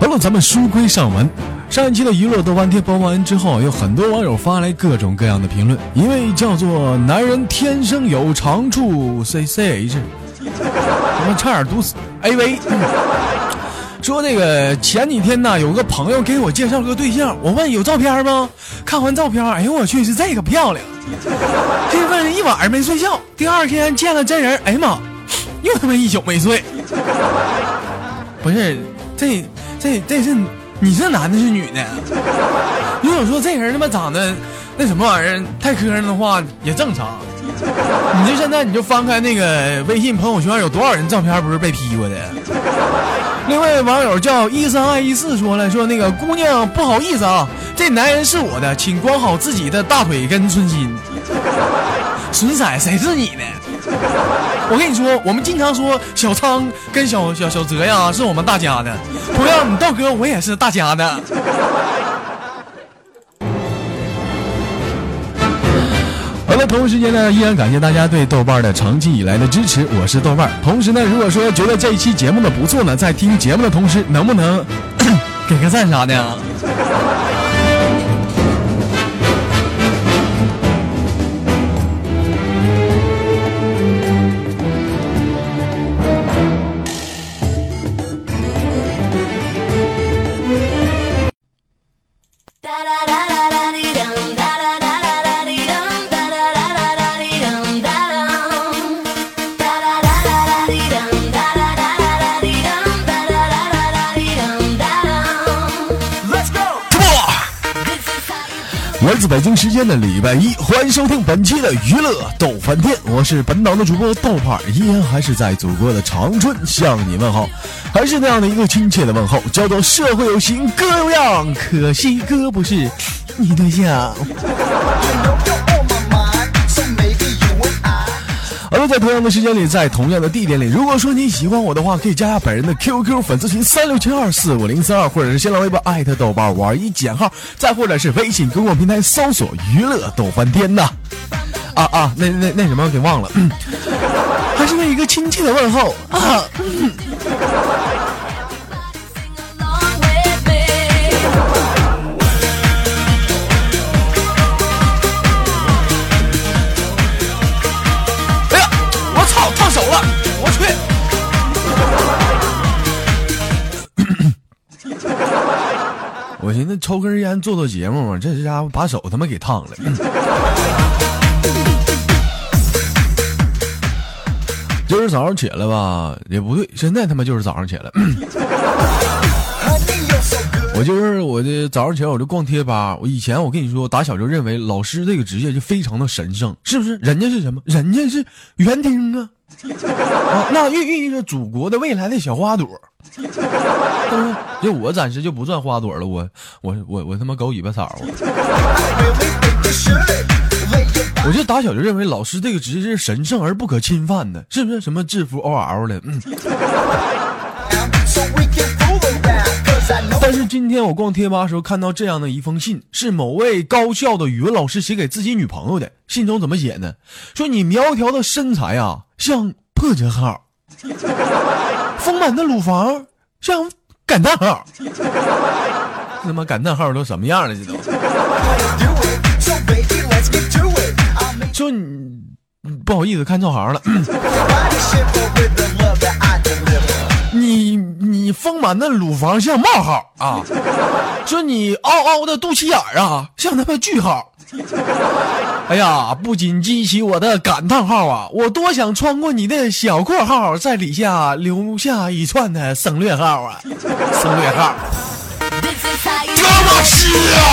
好了，咱们书归上文。上一期的娱乐豆瓣天播完之后，有很多网友发来各种各样的评论。一位叫做“男人天生有长处 ”C C H，我们差点读死 A V。说那个前几天呢，有个朋友给我介绍个对象，我问有照片吗？看完照片，哎呦我去，是这个漂亮！这问一晚上没睡觉，第二天见了真人，哎呀妈，又他妈一宿没睡。不是，这这这是。你是男的，是女的？如果说这人他妈长得那什么玩意儿太磕碜的话，也正常。你就现在你就翻开那个微信朋友圈，有多少人照片不是被 P 过的？另外网友叫一三二一四说了，说那个姑娘不好意思啊，这男人是我的，请管好自己的大腿跟春心。损色谁是你的？我跟你说，我们经常说小仓跟小小小泽呀，是我们大家的。同样，你道哥我也是大家的。好了，同时间呢，依然感谢大家对豆瓣的长期以来的支持。我是豆瓣。同时呢，如果说觉得这一期节目的不错呢，在听节目的同时，能不能 给个赞啥的？北京时间的礼拜一，欢迎收听本期的娱乐逗翻天，我是本档的主播豆瓣，依然还是在祖国的长春向你问好，还是那样的一个亲切的问候，叫做社会有型哥有样，可惜哥不是你对象。在同样的时间里，在同样的地点里，如果说你喜欢我的话，可以加下本人的 QQ 粉丝群三六七二四五零三二，或者是新浪微博艾特豆瓣五二一减号，再或者是微信公共平台搜索娱乐逗翻天呐。啊啊，那那那什么，给忘了，还是那一个亲切的问候啊。抽根烟做做节目嘛，这家伙把手他妈给烫了。今儿早上起来吧，也不对，现在他妈就是早上起来。我就是我的早上起来我就逛贴吧。我以前我跟你说，打小就认为老师这个职业就非常的神圣，是不是？人家是什么？人家是园丁啊。啊，那孕育着祖国的未来的小花朵，就我暂时就不算花朵了，我我我我他妈狗尾巴草。我就打小就认为老师这个职业是神圣而不可侵犯的，是不是？什么制服 O L 的，嗯。但是今天我逛贴吧的时候看到这样的一封信，是某位高校的语文老师写给自己女朋友的。信中怎么写呢？说你苗条的身材啊，像破折号；丰满的乳房像感叹号。他妈感叹号都什么样了？这都。说你不好意思看错行了。你你丰满的乳房像冒号啊，说你嗷嗷的肚脐眼啊像他妈句号，哎呀，不禁激起我的感叹号啊！我多想穿过你的小括号，在底下留下一串的省略号啊，省略号，这么吃啊！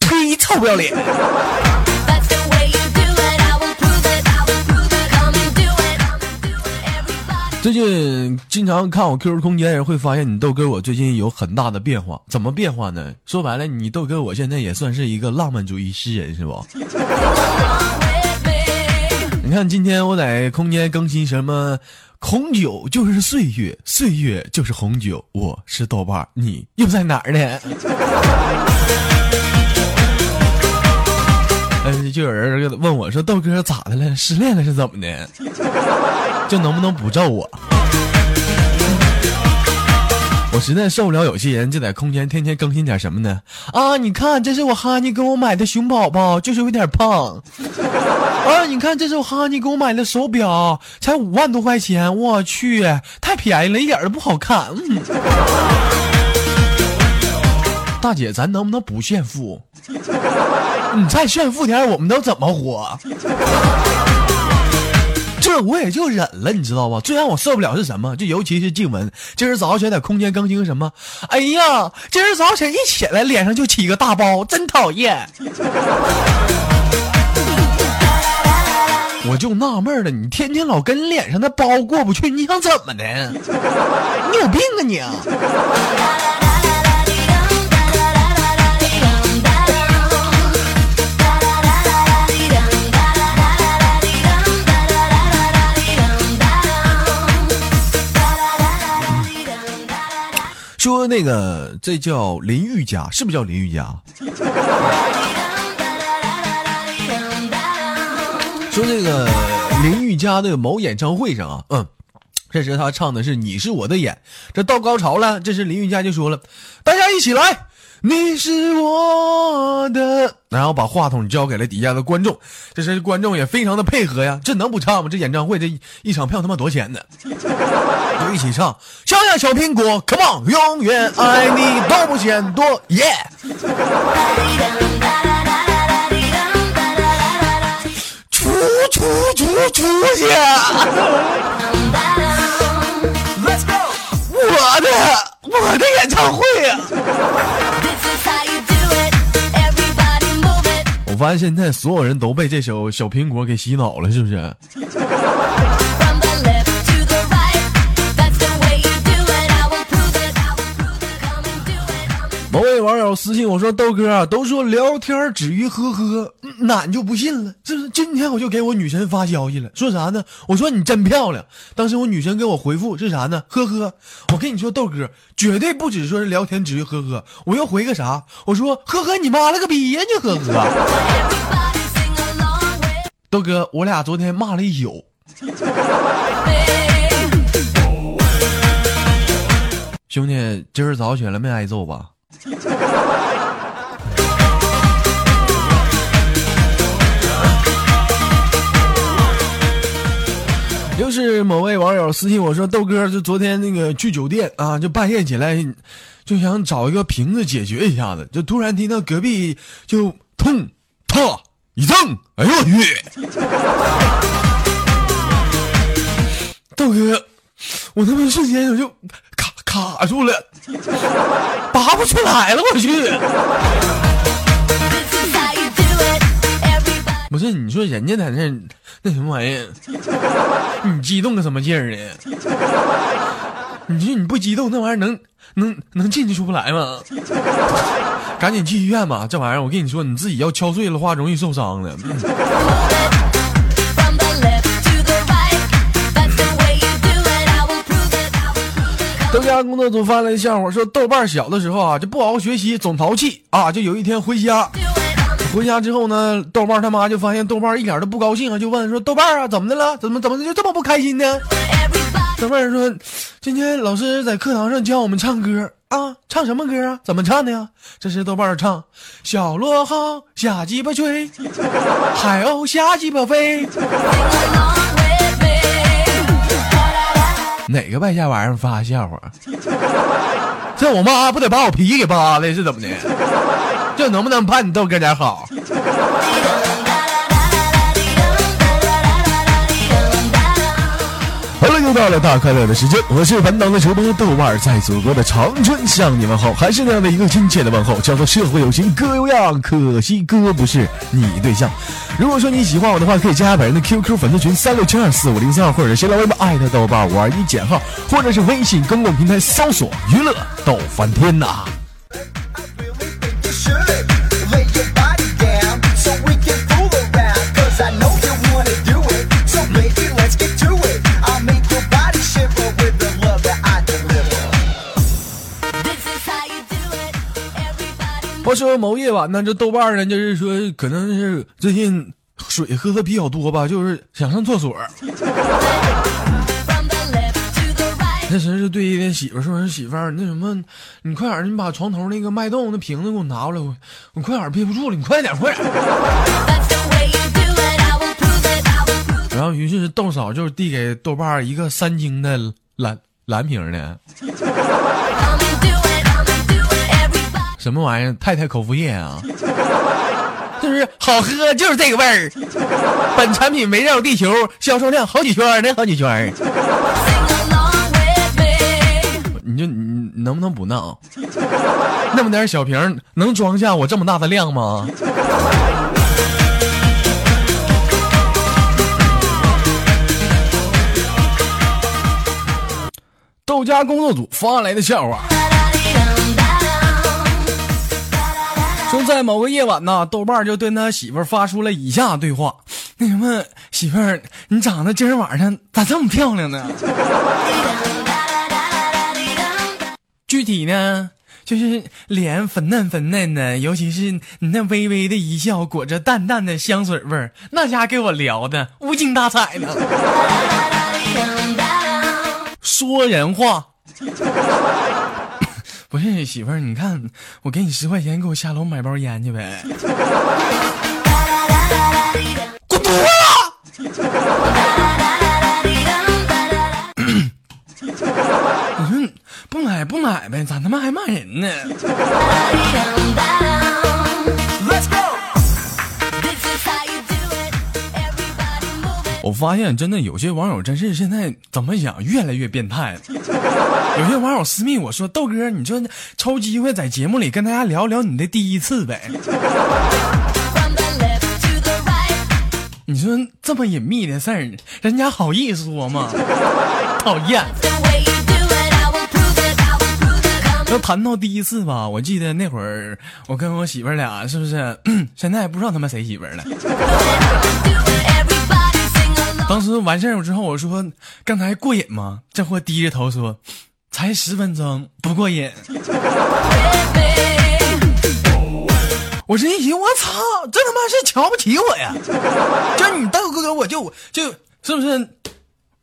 呸，臭不要脸！最近经常看我 QQ 空间人会发现你豆哥我最近有很大的变化，怎么变化呢？说白了，你豆哥我现在也算是一个浪漫主义诗人，是不？你看今天我在空间更新什么，红酒就是岁月，岁月就是红酒，我是豆瓣，你又在哪儿呢？就有人问我说：“豆哥咋的了？失恋了是怎么的？就能不能不咒我？”我实在受不了有些人就在空间天天更新点什么呢？啊，你看，这是我哈尼给我买的熊宝宝，就是有点胖。啊，你看，这是我哈尼给我买的手表，才五万多块钱，我去，太便宜了，一点都不好看。嗯。大姐，咱能不能不炫富？你再炫富点，我们都怎么活？这我也就忍了，你知道吧？最让我受不了是什么？就尤其是静雯，今儿早上起来在空间更新什么？哎呀，今儿早上起来一起来脸上就起个大包，真讨厌！我就纳闷了，你天天老跟脸上的包过不去，你想怎么的？你有病啊你！说那个，这叫林玉家，是不是叫林玉家？说这个林玉家的某演唱会上啊，嗯，这时他唱的是《你是我的眼》，这到高潮了，这时林玉佳就说了：“大家一起来。”你是我的，然后把话筒交给了底下的观众，这是观众也非常的配合呀，这能不唱吗？这演唱会这一场票他妈多少钱呢？就一起唱，小呀小苹果，Come on，永远爱你都不嫌多，耶！出出出出去！我的我的演唱会呀！我发现现在所有人都被这首小苹果给洗脑了，是不是？某位网友私信我说：“豆哥啊，都说聊天止于呵呵，俺就不信了。这是今天我就给我女神发消息了，说啥呢？我说你真漂亮。当时我女神给我回复是啥呢？呵呵。我跟你说，豆哥绝对不止说是聊天止于呵呵。我又回个啥？我说呵呵，你妈了个逼呀！你呵呵。豆哥，我俩昨天骂了一宿。兄弟，今儿早起来没挨揍吧？” 又是某位网友私信我说：“豆哥，就昨天那个去酒店啊，就半夜起来就想找一个瓶子解决一下子，就突然听到隔壁就痛踏一蹬，哎呦我去！豆哥，我他妈瞬间我就卡卡住了。”拔不出来了，我去！不是你说人家在那那什么玩意儿，你激动个什么劲儿呢？你说你不激动，那玩意儿能能能进去出不来吗？赶紧去医院吧！这玩意儿我跟你说，你自己要敲碎了话，容易受伤的。豆家工作组发来笑话，说豆瓣小的时候啊就不好好学习，总淘气啊。就有一天回家，回家之后呢，豆瓣他妈就发现豆瓣一点都不高兴啊，就问说豆瓣啊怎么的了？怎么怎么就这么不开心呢？豆瓣说今天老师在课堂上教我们唱歌啊，唱什么歌啊？怎么唱的呀？这是豆瓣唱小螺号下鸡巴吹，海鸥下鸡巴飞。哪个败家玩意儿发笑话？这我妈不得把我皮给扒了是怎么的？这能不能盼你豆哥点好？好了又到了大快乐的时间，我是本档的主播豆瓣，在祖国的长春向你问好，还是那样的一个亲切的问候，叫做社会有情哥有样，可惜哥不是你对象。如果说你喜欢我的话，可以加本人的 QQ 粉丝群三六七二四五零三二，或者新浪微博艾特豆瓣五二一减号，或者是微信公共平台搜索娱乐逗翻天呐。话说某夜晚呢，这豆瓣呢，就是说可能是最近水喝的比较多吧，就是想上厕所。那时是对那媳妇说：“媳妇儿，那什么，你快点，你把床头那个脉动那瓶子给我拿过来，我我快点憋不住了，你快点，快点。”然后于是豆嫂就递给豆瓣一个三斤的蓝蓝瓶的。什么玩意儿？太太口服液啊！就是好喝，就是这个味儿。本产品围绕地球，销售量好几圈呢，好几圈。你就你能不能不闹？那么点小瓶能装下我这么大的量吗？豆家工作组发来的笑话。说在某个夜晚呢，豆瓣就对他媳妇发出了以下对话：“那什么，媳妇儿，你长得今儿晚上咋这么漂亮呢？具体呢，就是脸粉嫩粉嫩的，尤其是你那微微的一笑，裹着淡淡的香水味儿，那家给我聊的无精打采的。说人话。”不是媳妇儿，你看我给你十块钱，给我下楼买包烟去呗。滚犊子！你说不买不买呗，咋他妈还骂人呢？发现真的有些网友真是现在怎么想越来越变态了。有些网友私密我说豆哥，你说抽机会在节目里跟大家聊聊你的第一次呗？你说这么隐秘的事儿，人家好意思说吗？讨厌。要谈到第一次吧，我记得那会儿我跟我媳妇俩是不是？现在不知道他妈谁媳妇了。当时完事儿之后，我说：“刚才过瘾吗？”这货低着头说：“才十分钟，不过瘾。”我这一听，我操，这他妈是瞧不起我呀！就你豆哥哥，我就就是不是，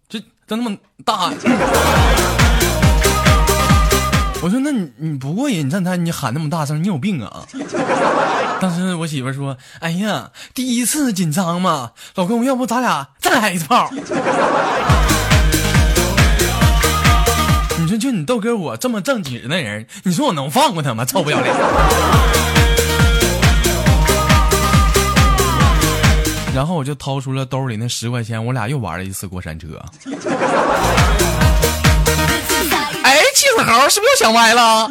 就就那么大。我说：“那你你不过瘾，你他你喊那么大声，你有病啊！” 当时我媳妇说：“哎呀，第一次紧张嘛，老公，要不咱俩再来一炮？” 你说就你豆哥我这么正经的人，你说我能放过他吗？臭不要脸！然后我就掏出了兜里那十块钱，我俩又玩了一次过山车。气死猴，是不是又想歪了？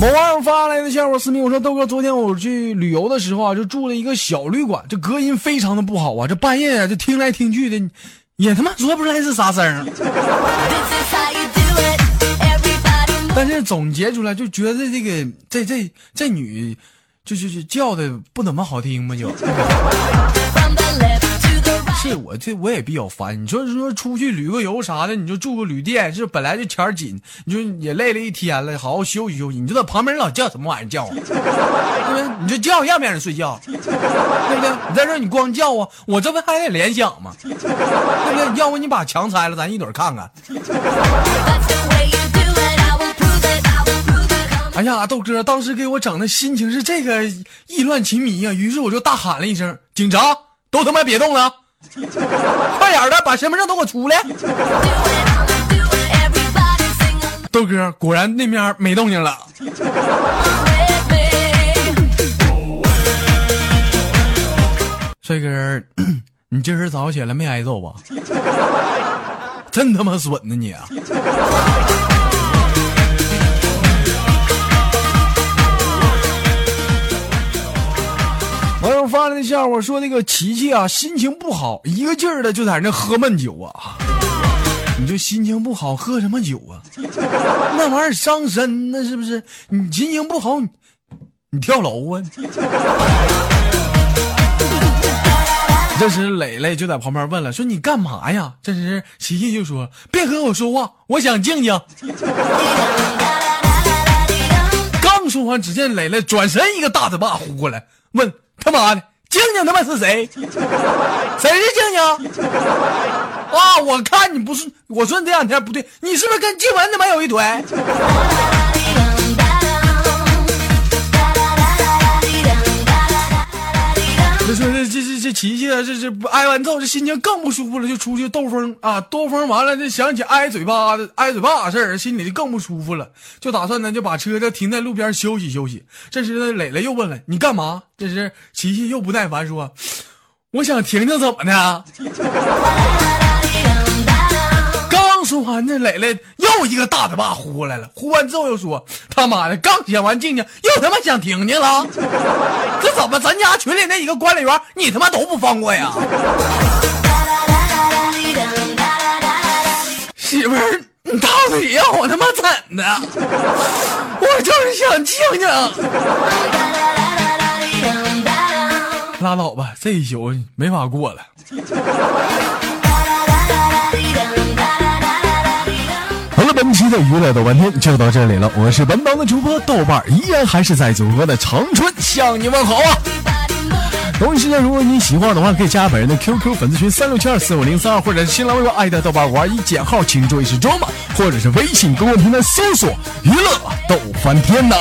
某网友发来的笑话，私密我说豆哥，昨天我去旅游的时候啊，就住了一个小旅馆，这隔音非常的不好啊，这半夜啊，就听来听去的，也他妈说不出来是啥声。但是总结出来就觉得这个这这这女，就就就叫的不怎么好听嘛，就。是我这我也比较烦。你说说出去旅个游啥的，你就住个旅店，是本来就钱紧，你就也累了一天了，好好休息休息。你就在旁边老叫什么玩意儿叫？对不对？你就叫让不让人睡觉，对不对？你在这你光叫啊，我这不还得联想吗？对不对？要不你把墙拆了，咱一盹看看。哎呀，豆哥当时给我整的心情是这个意乱情迷呀，于是我就大喊了一声：“警察，都他妈别动了！” 快点的，把身份证都给我出来！豆哥，果然那边没动静了。帅哥，你今儿早上起来没挨揍吧？真他妈损呢你！啊网友发来的笑话说：“那个琪琪啊，心情不好，一个劲儿的就在那喝闷酒啊。你就心情不好，喝什么酒啊？那玩意儿伤身，那是不是？你心情不好，你你跳楼啊？”这时磊磊就在旁边问了，说你干嘛呀？这时琪琪就说别和我说话，我想静静。刚说完，只见磊磊转身一个大嘴巴呼过来，问他妈的静静他妈是谁？谁是静静？啊！我看你不是，我说你这两天不对，你是不是跟静文他妈有一腿？这琪琪啊，这这不挨完揍，这心情更不舒服了，就出去兜风啊，兜风完了，就想起挨嘴巴子挨嘴巴的事儿，心里就更不舒服了，就打算呢就把车就停在路边休息休息。这时呢，磊磊又问了：“你干嘛？”这时琪琪又不耐烦说：“我想停停怎么的。”说完，这磊磊又一个大嘴巴呼过来了。呼完之后又说：“他妈的，刚想完静静，又他妈想婷婷了。这怎么咱家群里那几个管理员，你他妈都不放过呀？”媳妇儿，你到底要我他妈怎的？我就是想静静。拉倒吧，这一宿没法过了。娱乐豆瓣天就到这里了，我是本档的主播豆瓣，依然还是在祖国的长春向你问好啊！同时间，如果你喜欢的话，可以加本人的 QQ 粉丝群三六七二四五零三二，或者是新浪微博爱的豆瓣五二一减号，请注意是装扮，或者是微信公众平台搜索娱乐豆翻天的！